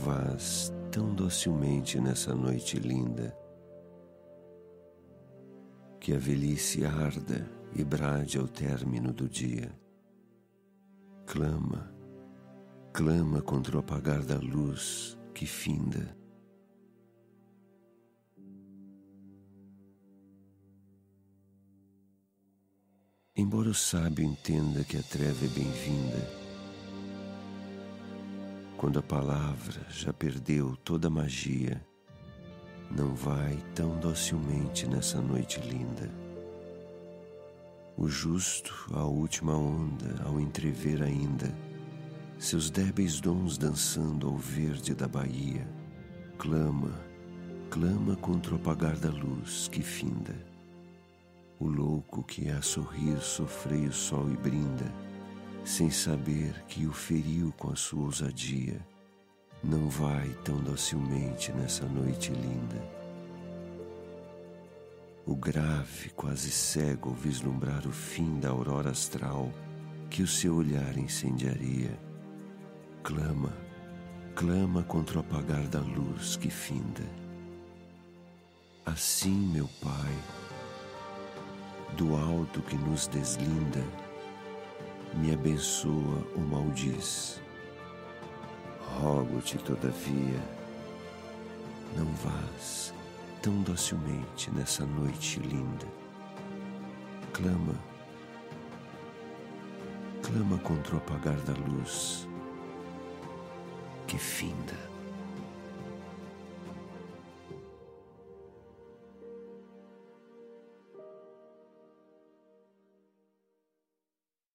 vás tão docilmente nessa noite linda. Que a velhice arda e brade ao término do dia. Clama, clama contra o apagar da luz que finda. Embora o sábio entenda que a treva é bem-vinda, quando a palavra já perdeu toda a magia, não vai tão docilmente nessa noite linda. O justo, a última onda, ao entrever ainda seus débeis dons dançando ao verde da baía, clama, clama contra o apagar da luz que finda. O louco que a sorrir sofrei o sol e brinda sem saber que o feriu com a sua ousadia, não vai tão docilmente nessa noite linda. O grave, quase cego, vislumbrar o fim da aurora astral que o seu olhar incendiaria, clama, clama contra o apagar da luz que finda. Assim, meu Pai, do alto que nos deslinda, me abençoa ou maldiz. Rogo-te, todavia, não vás tão docilmente nessa noite linda. Clama, clama contra o apagar da luz que finda.